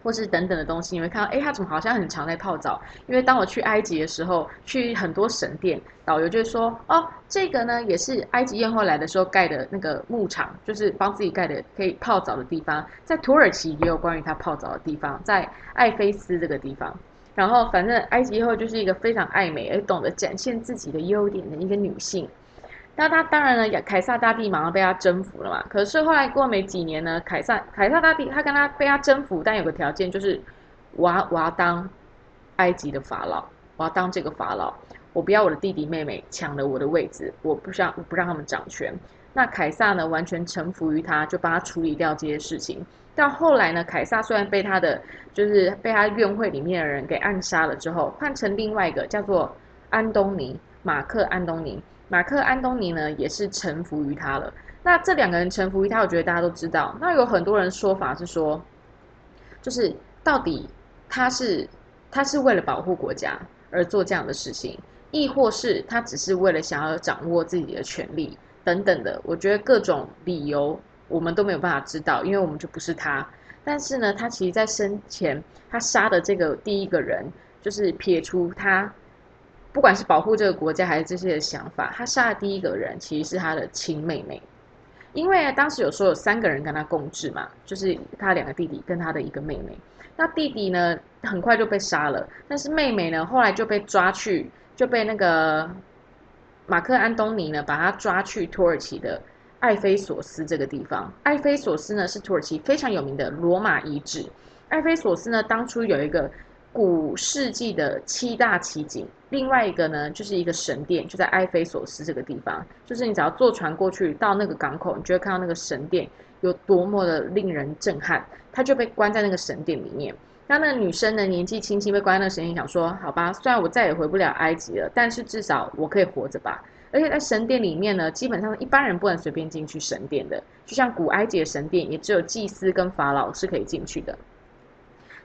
或是等等的东西，你会看到，哎，他怎么好像很常在泡澡？因为当我去埃及的时候，去很多神殿，导游就说，哦，这个呢也是埃及艳后来的时候盖的那个牧场，就是帮自己盖的可以泡澡的地方。在土耳其也有关于他泡澡的地方，在艾菲斯这个地方。然后反正埃及艳后就是一个非常爱美而懂得展现自己的优点的一个女性。那他当然呢，凯撒大帝马上被他征服了嘛。可是后来过没几年呢，凯撒凯撒大帝他跟他被他征服，但有个条件就是我要我要当埃及的法老，我要当这个法老，我不要我的弟弟妹妹抢了我的位置，我不想不让他们掌权。那凯撒呢，完全臣服于他，就帮他处理掉这些事情。到后来呢，凯撒虽然被他的就是被他院会里面的人给暗杀了之后，换成另外一个叫做安东尼马克安东尼。马克安东尼呢，也是臣服于他了。那这两个人臣服于他，我觉得大家都知道。那有很多人说法是说，就是到底他是他是为了保护国家而做这样的事情，亦或是他只是为了想要掌握自己的权利等等的。我觉得各种理由我们都没有办法知道，因为我们就不是他。但是呢，他其实在生前他杀的这个第一个人，就是撇除他。不管是保护这个国家还是这些的想法，他杀的第一个人其实是他的亲妹妹，因为当时有说有三个人跟他共治嘛，就是他两个弟弟跟他的一个妹妹。那弟弟呢很快就被杀了，但是妹妹呢后来就被抓去，就被那个马克安东尼呢把他抓去土耳其的艾菲索斯这个地方。艾菲索斯呢是土耳其非常有名的罗马遗址。艾菲索斯呢当初有一个。古世纪的七大奇景，另外一个呢，就是一个神殿，就在埃菲索斯这个地方。就是你只要坐船过去到那个港口，你就会看到那个神殿有多么的令人震撼。他就被关在那个神殿里面。那那个女生呢，年纪轻轻被关在那个神殿，想说：好吧，虽然我再也回不了埃及了，但是至少我可以活着吧。而且在神殿里面呢，基本上一般人不能随便进去神殿的，就像古埃及的神殿，也只有祭司跟法老是可以进去的。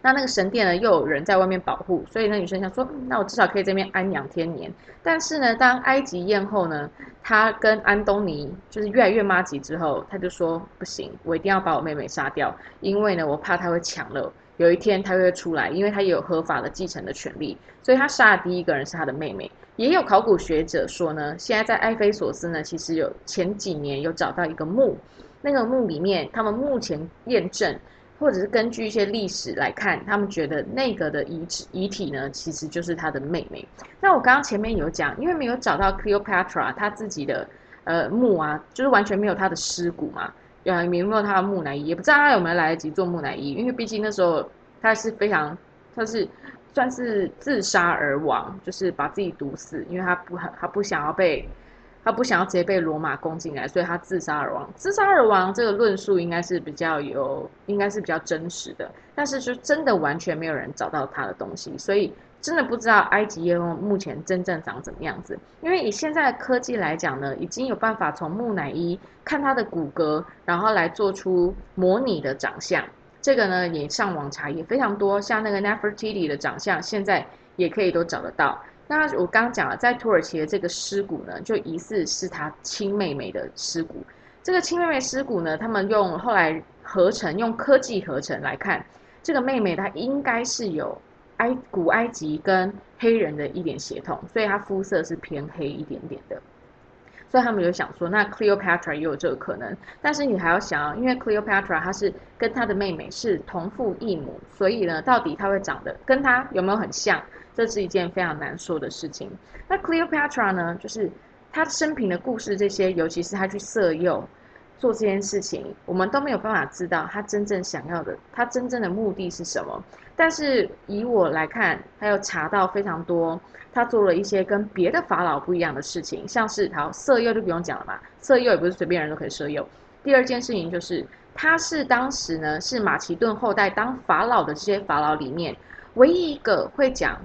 那那个神殿呢，又有人在外面保护，所以那女生想说，那我至少可以这边安养天年。但是呢，当埃及艳后呢，她跟安东尼就是越来越妈吉之后，她就说不行，我一定要把我妹妹杀掉，因为呢，我怕她会抢了，有一天她会出来，因为她也有合法的继承的权利，所以她杀的第一个人是她的妹妹。也有考古学者说呢，现在在埃菲索斯呢，其实有前几年有找到一个墓，那个墓里面，他们目前验证。或者是根据一些历史来看，他们觉得那个的遗址遗体呢，其实就是他的妹妹。那我刚刚前面有讲，因为没有找到 Cleopatra 他自己的呃墓啊，就是完全没有他的尸骨嘛，也没有他的木乃伊，也不知道他有没有来得及做木乃伊，因为毕竟那时候他是非常，他是算是自杀而亡，就是把自己毒死，因为他不很他不想要被。他不想要直接被罗马攻进来，所以他自杀而亡。自杀而亡这个论述应该是比较有，应该是比较真实的。但是就真的完全没有人找到他的东西，所以真的不知道埃及艳后目前真正长怎么样子。因为以现在的科技来讲呢，已经有办法从木乃伊看他的骨骼，然后来做出模拟的长相。这个呢也上网查也非常多，像那个 Nefertiti 的长相，现在也可以都找得到。那我刚刚讲了，在土耳其的这个尸骨呢，就疑似是他亲妹妹的尸骨。这个亲妹妹尸骨呢，他们用后来合成，用科技合成来看，这个妹妹她应该是有埃古埃及跟黑人的一点血统，所以她肤色是偏黑一点点的。所以他们就想说，那 Cleopatra 也有这个可能。但是你还要想，因为 Cleopatra 她是跟她的妹妹是同父异母，所以呢，到底她会长得跟她有没有很像？这是一件非常难说的事情。那 Cleopatra 呢？就是她生平的故事，这些，尤其是她去色诱做这件事情，我们都没有办法知道她真正想要的，她真正的目的是什么。但是以我来看，还有查到非常多，她做了一些跟别的法老不一样的事情，像是好色诱就不用讲了嘛，色诱也不是随便人都可以色诱。第二件事情就是，她是当时呢是马其顿后代当法老的这些法老里面唯一一个会讲。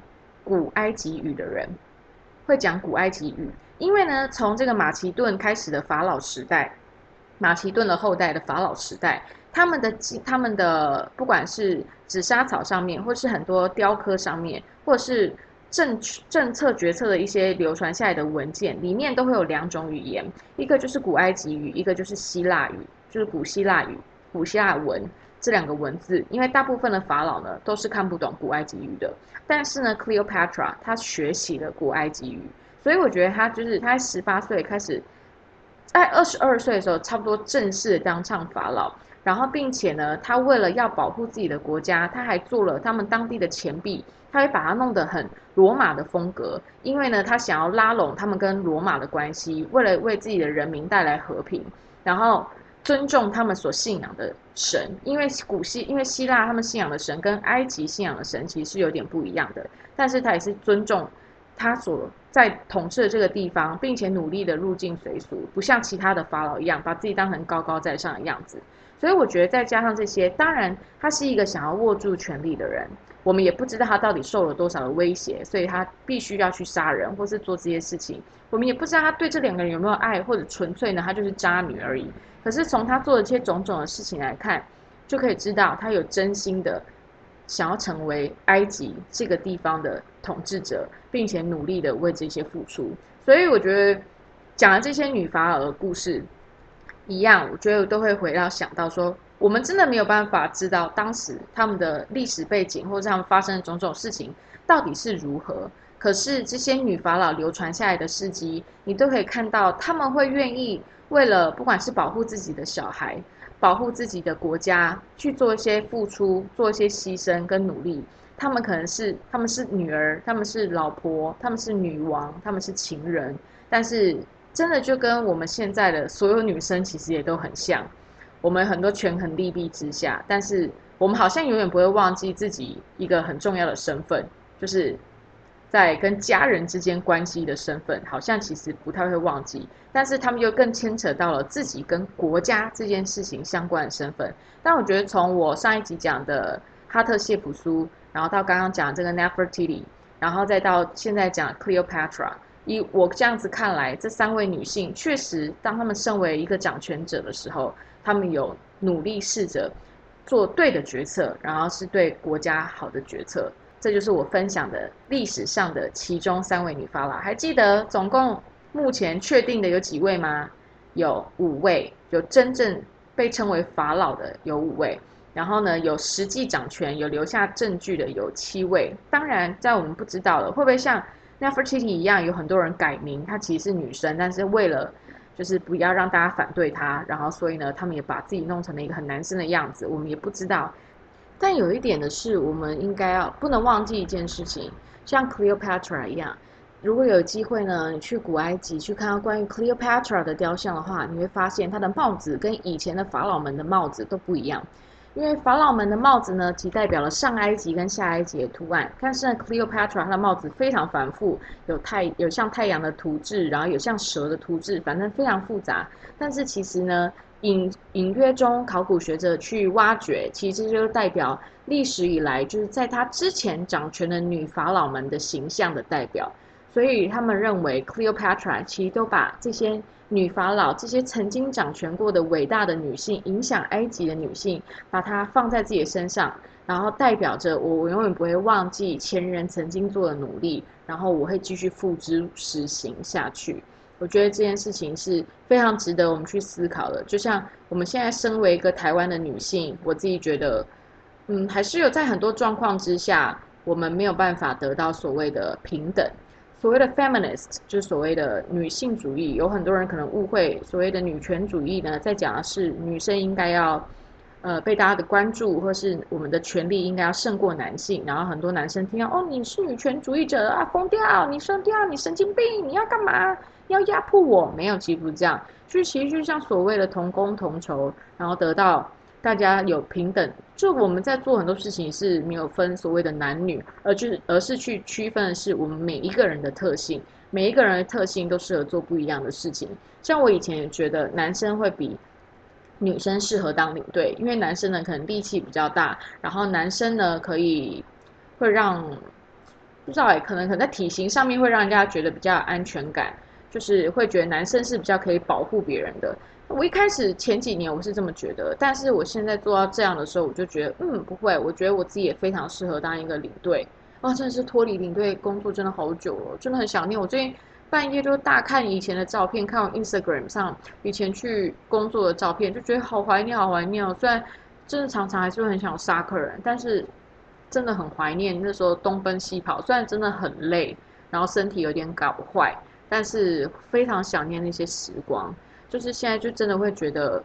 古埃及语的人会讲古埃及语，因为呢，从这个马其顿开始的法老时代，马其顿的后代的法老时代，他们的他们的不管是紫砂草上面，或是很多雕刻上面，或是政政策决策的一些流传下来的文件，里面都会有两种语言，一个就是古埃及语，一个就是希腊语，就是古希腊语、古希腊文。这两个文字，因为大部分的法老呢都是看不懂古埃及语的，但是呢，Cleopatra 她学习了古埃及语，所以我觉得她就是她十八岁开始，在二十二岁的时候，差不多正式当上法老，然后并且呢，他为了要保护自己的国家，他还做了他们当地的钱币，他会把它弄得很罗马的风格，因为呢，他想要拉拢他们跟罗马的关系，为了为自己的人民带来和平，然后尊重他们所信仰的神，因为古希因为希腊他们信仰的神跟埃及信仰的神其实是有点不一样的，但是他也是尊重他所在统治的这个地方，并且努力的入境随俗，不像其他的法老一样把自己当成高高在上的样子。所以我觉得再加上这些，当然他是一个想要握住权力的人，我们也不知道他到底受了多少的威胁，所以他必须要去杀人或是做这些事情。我们也不知道他对这两个人有没有爱，或者纯粹呢他就是渣女而已。可是从他做的这些种种的事情来看，就可以知道他有真心的想要成为埃及这个地方的统治者，并且努力的为这些付出。所以我觉得讲了这些女法老的故事。一样，我觉得都会回到想到说，我们真的没有办法知道当时他们的历史背景，或者他们发生的种种事情到底是如何。可是这些女法老流传下来的事迹，你都可以看到，他们会愿意为了不管是保护自己的小孩，保护自己的国家，去做一些付出，做一些牺牲跟努力。他们可能是他们是女儿，他们是老婆，他们是女王，他们是情人，但是。真的就跟我们现在的所有女生其实也都很像，我们很多权衡利弊之下，但是我们好像永远不会忘记自己一个很重要的身份，就是在跟家人之间关系的身份，好像其实不太会忘记。但是他们又更牵扯到了自己跟国家这件事情相关的身份。但我觉得从我上一集讲的哈特谢普苏，然后到刚刚讲这个 Nefertiti，然后再到现在讲 Cleopatra。以我这样子看来，这三位女性确实，当她们身为一个掌权者的时候，他们有努力试着做对的决策，然后是对国家好的决策。这就是我分享的历史上的其中三位女法老。还记得总共目前确定的有几位吗？有五位，有真正被称为法老的有五位，然后呢，有实际掌权、有留下证据的有七位。当然，在我们不知道的，会不会像？Nefertiti 一样，有很多人改名，她其实是女生，但是为了就是不要让大家反对他，然后所以呢，他们也把自己弄成了一个很男生的样子。我们也不知道，但有一点的是，我们应该要不能忘记一件事情，像 Cleopatra 一样，如果有机会呢，你去古埃及去看到关于 Cleopatra 的雕像的话，你会发现她的帽子跟以前的法老们的帽子都不一样。因为法老们的帽子呢，其代表了上埃及跟下埃及的图案。但是呢，Cleopatra 她的帽子非常繁复，有太有像太阳的图质，然后有像蛇的图质，反正非常复杂。但是其实呢，隐隐约中，考古学者去挖掘，其实就代表历史以来就是在她之前掌权的女法老们的形象的代表。所以他们认为 Cleopatra 其实都把这些。女法老这些曾经掌权过的伟大的女性，影响埃及的女性，把它放在自己的身上，然后代表着我我永远不会忘记前人曾经做的努力，然后我会继续付之实行下去。我觉得这件事情是非常值得我们去思考的。就像我们现在身为一个台湾的女性，我自己觉得，嗯，还是有在很多状况之下，我们没有办法得到所谓的平等。所谓的 feminist 就是所谓的女性主义，有很多人可能误会所谓的女权主义呢，在讲的是女生应该要，呃，被大家的关注，或是我们的权利应该要胜过男性。然后很多男生听到哦，你是女权主义者啊，疯掉，你疯掉，你神经病，你要干嘛？要压迫我？没有，其实不是这样，就其实就像所谓的同工同酬，然后得到。大家有平等，就我们在做很多事情是没有分所谓的男女，而就是而是去区分的是我们每一个人的特性，每一个人的特性都适合做不一样的事情。像我以前也觉得男生会比女生适合当领队，因为男生呢可能力气比较大，然后男生呢可以会让不知道哎，可能可能在体型上面会让人家觉得比较有安全感，就是会觉得男生是比较可以保护别人的。我一开始前几年我是这么觉得，但是我现在做到这样的时候，我就觉得，嗯，不会，我觉得我自己也非常适合当一个领队。啊，真的是脱离领队工作真的好久了，真的很想念。我最近半夜就大看以前的照片，看我 Instagram 上以前去工作的照片，就觉得好怀念，好怀念哦。虽然真的常常还是会很想杀客人，但是真的很怀念那时候东奔西跑，虽然真的很累，然后身体有点搞坏，但是非常想念那些时光。就是现在，就真的会觉得，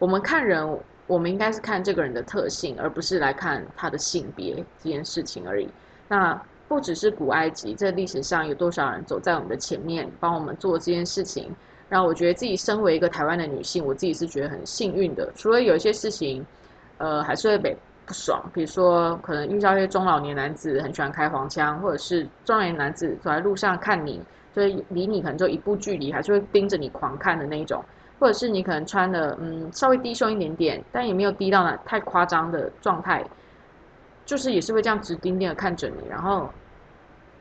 我们看人我们应该是看这个人的特性，而不是来看他的性别这件事情而已。那不只是古埃及，在历史上有多少人走在我们的前面，帮我们做这件事情，让我觉得自己身为一个台湾的女性，我自己是觉得很幸运的。除了有一些事情，呃，还是会被不爽，比如说可能遇到一些中老年男子很喜欢开黄腔，或者是中年男子走在路上看你，就是离你可能就一步距离，还是会盯着你狂看的那一种。或者是你可能穿的嗯稍微低胸一点点，但也没有低到那太夸张的状态，就是也是会这样直盯盯的看着你，然后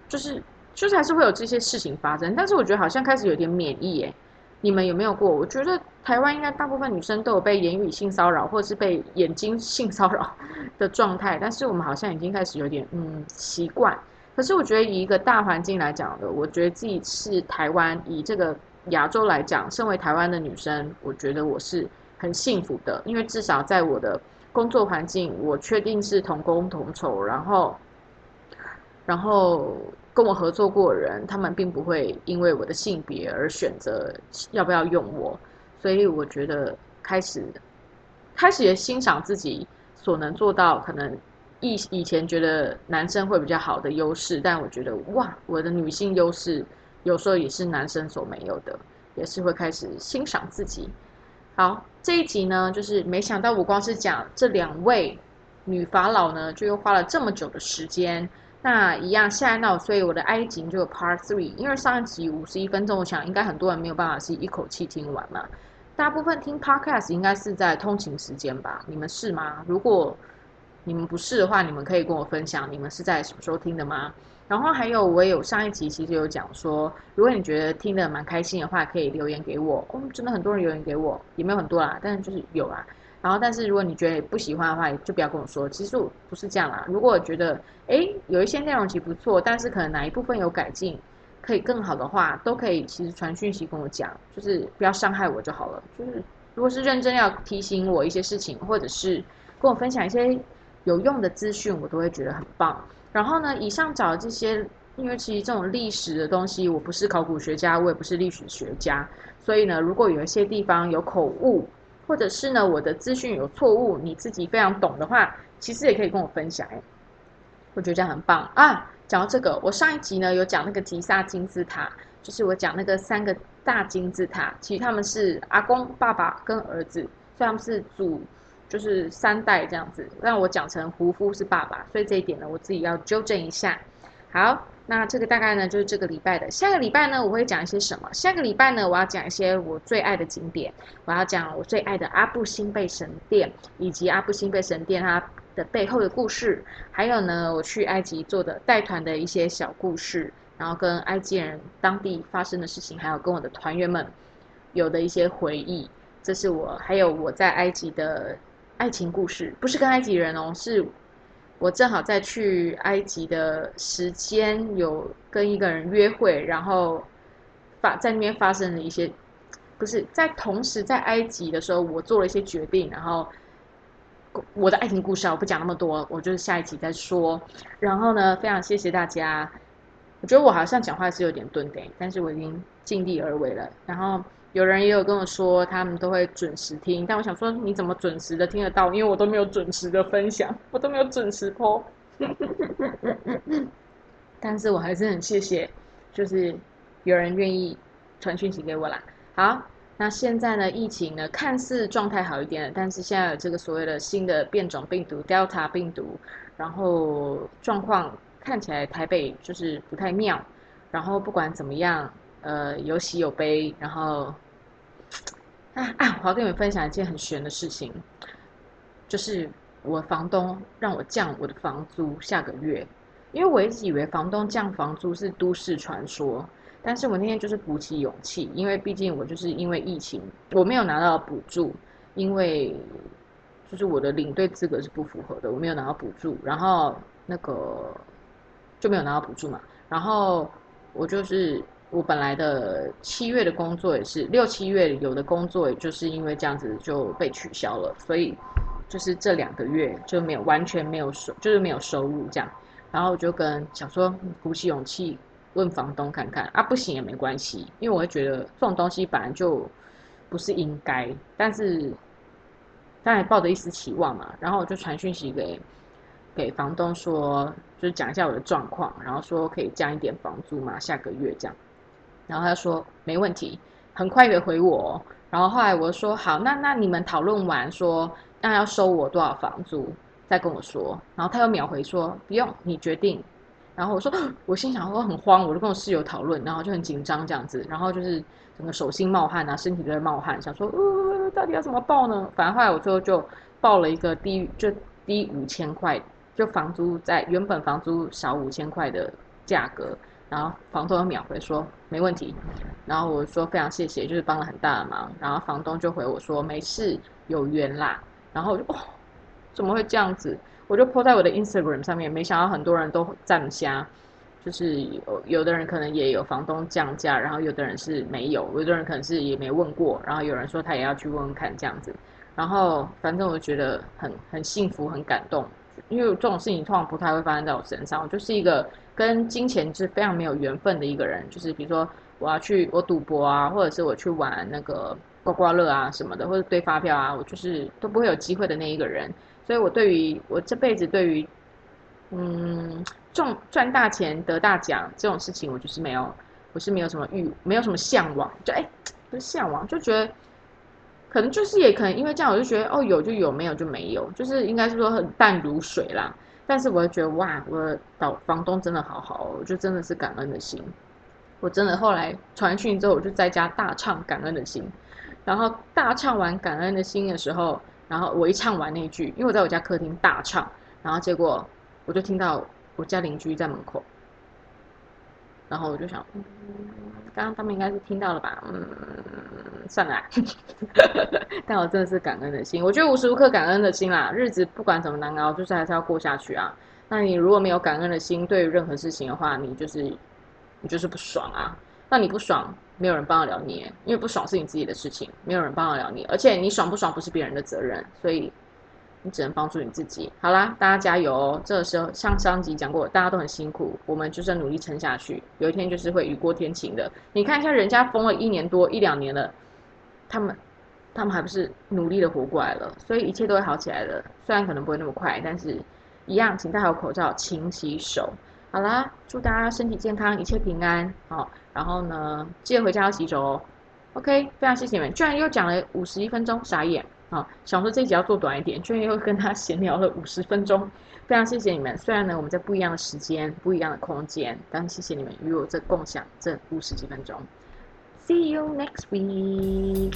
就是就是还是会有这些事情发生。但是我觉得好像开始有点免疫耶，你们有没有过？我觉得台湾应该大部分女生都有被言语性骚扰或者是被眼睛性骚扰的状态，但是我们好像已经开始有点嗯习惯。可是我觉得以一个大环境来讲的，我觉得自己是台湾以这个。亚洲来讲，身为台湾的女生，我觉得我是很幸福的，因为至少在我的工作环境，我确定是同工同酬，然后，然后跟我合作过的人，他们并不会因为我的性别而选择要不要用我，所以我觉得开始开始也欣赏自己所能做到，可能以以前觉得男生会比较好的优势，但我觉得哇，我的女性优势。有时候也是男生所没有的，也是会开始欣赏自己。好，这一集呢，就是没想到我光是讲这两位女法老呢，就又花了这么久的时间。那一样，现在那所以我的埃及就有 Part Three，因为上一集五十一分钟，我想应该很多人没有办法是一口气听完嘛。大部分听 Podcast 应该是在通勤时间吧？你们是吗？如果你们不是的话，你们可以跟我分享，你们是在什么时候听的吗？然后还有，我有上一集其实有讲说，如果你觉得听得蛮开心的话，可以留言给我。哦，真的很多人留言给我，也没有很多啦，但是就是有啦。然后，但是如果你觉得不喜欢的话，就不要跟我说。其实我不是这样啦。如果觉得哎有一些内容其实不错，但是可能哪一部分有改进，可以更好的话，都可以其实传讯息跟我讲，就是不要伤害我就好了。就是如果是认真要提醒我一些事情，或者是跟我分享一些有用的资讯，我都会觉得很棒。然后呢，以上找的这些，因为其实这种历史的东西，我不是考古学家，我也不是历史学家，所以呢，如果有一些地方有口误，或者是呢我的资讯有错误，你自己非常懂的话，其实也可以跟我分享。我觉得这样很棒啊！讲到这个，我上一集呢有讲那个吉萨金字塔，就是我讲那个三个大金字塔，其实他们是阿公、爸爸跟儿子，所以他们是祖。就是三代这样子，让我讲成胡夫是爸爸，所以这一点呢，我自己要纠正一下。好，那这个大概呢就是这个礼拜的。下个礼拜呢，我会讲一些什么？下个礼拜呢，我要讲一些我最爱的景点，我要讲我最爱的阿布辛贝神殿，以及阿布辛贝神殿它的背后的故事，还有呢，我去埃及做的带团的一些小故事，然后跟埃及人当地发生的事情，还有跟我的团员们有的一些回忆。这是我还有我在埃及的。爱情故事不是跟埃及人哦，是我正好在去埃及的时间有跟一个人约会，然后发在那边发生了一些，不是在同时在埃及的时候，我做了一些决定，然后我的爱情故事啊，我不讲那么多，我就是下一集再说。然后呢，非常谢谢大家，我觉得我好像讲话是有点顿点，但是我已经尽力而为了。然后。有人也有跟我说，他们都会准时听，但我想说，你怎么准时的听得到？因为我都没有准时的分享，我都没有准时播。但是我还是很谢谢，就是有人愿意传讯息给我啦。好，那现在呢，疫情呢看似状态好一点了，但是现在有这个所谓的新的变种病毒 Delta 病毒，然后状况看起来台北就是不太妙。然后不管怎么样，呃，有喜有悲，然后。啊啊！我要跟你们分享一件很悬的事情，就是我房东让我降我的房租下个月，因为我一直以为房东降房租是都市传说，但是我那天就是鼓起勇气，因为毕竟我就是因为疫情，我没有拿到补助，因为就是我的领队资格是不符合的，我没有拿到补助，然后那个就没有拿到补助嘛，然后我就是。我本来的七月的工作也是六七月有的工作，也就是因为这样子就被取消了，所以就是这两个月就没有完全没有收，就是没有收入这样。然后我就跟想说鼓起勇气问房东看看啊，不行也没关系，因为我会觉得这种东西本来就不是应该，但是当然抱着一丝期望嘛，然后我就传讯息给给房东说，就是讲一下我的状况，然后说可以降一点房租嘛，下个月这样。然后他说没问题，很快的回我。然后后来我说好，那那你们讨论完说那要收我多少房租，再跟我说。然后他又秒回说不用，你决定。然后我说 我心想我很慌，我就跟我室友讨论，然后就很紧张这样子，然后就是整个手心冒汗啊，身体都在冒汗，想说呃到底要怎么报呢？反正后来我最后就报了一个低就低五千块，就房租在原本房租少五千块的价格。然后房东秒回说没问题，然后我说非常谢谢，就是帮了很大的忙。然后房东就回我说没事，有缘啦。然后我就哦，怎么会这样子？我就 po 在我的 Instagram 上面，没想到很多人都赞瞎，就是有有的人可能也有房东降价，然后有的人是没有，有的人可能是也没问过，然后有人说他也要去问问看这样子。然后反正我觉得很很幸福，很感动。因为这种事情通常不太会发生在我身上，我就是一个跟金钱是非常没有缘分的一个人。就是比如说我要去我赌博啊，或者是我去玩那个刮刮乐啊什么的，或者兑发票啊，我就是都不会有机会的那一个人。所以我对于我这辈子对于嗯中赚大钱得大奖这种事情，我就是没有，我是没有什么欲，没有什么向往，就哎不是向往，就觉得。可能就是也可能因为这样，我就觉得哦有就有，没有就没有，就是应该是说很淡如水啦。但是我就觉得哇，我的导房东真的好好，我就真的是感恩的心。我真的后来传讯之后，我就在家大唱感恩的心。然后大唱完感恩的心的时候，然后我一唱完那句，因为我在我家客厅大唱，然后结果我就听到我家邻居在门口。然后我就想，刚刚他们应该是听到了吧？嗯，算了，但我真的是感恩的心。我觉得无时无刻感恩的心啦，日子不管怎么难熬，就是还是要过下去啊。那你如果没有感恩的心，对于任何事情的话，你就是你就是不爽啊。那你不爽，没有人帮得了你，因为不爽是你自己的事情，没有人帮得了你。而且你爽不爽不是别人的责任，所以。你只能帮助你自己。好啦，大家加油哦！这个时候，像上集讲过，大家都很辛苦，我们就是努力撑下去。有一天就是会雨过天晴的。你看一下，人家封了一年多、一两年了，他们，他们还不是努力的活过来了？所以一切都会好起来的。虽然可能不会那么快，但是一样，请戴好口罩，勤洗手。好啦，祝大家身体健康，一切平安。好，然后呢，记得回家要洗手哦。OK，非常谢谢你们，居然又讲了五十一分钟，傻眼。啊，想说这一集要做短一点，居然又跟他闲聊了五十分钟，非常谢谢你们。虽然呢，我们在不一样的时间、不一样的空间，但谢谢你们与我这共享这五十几分钟。See you next week.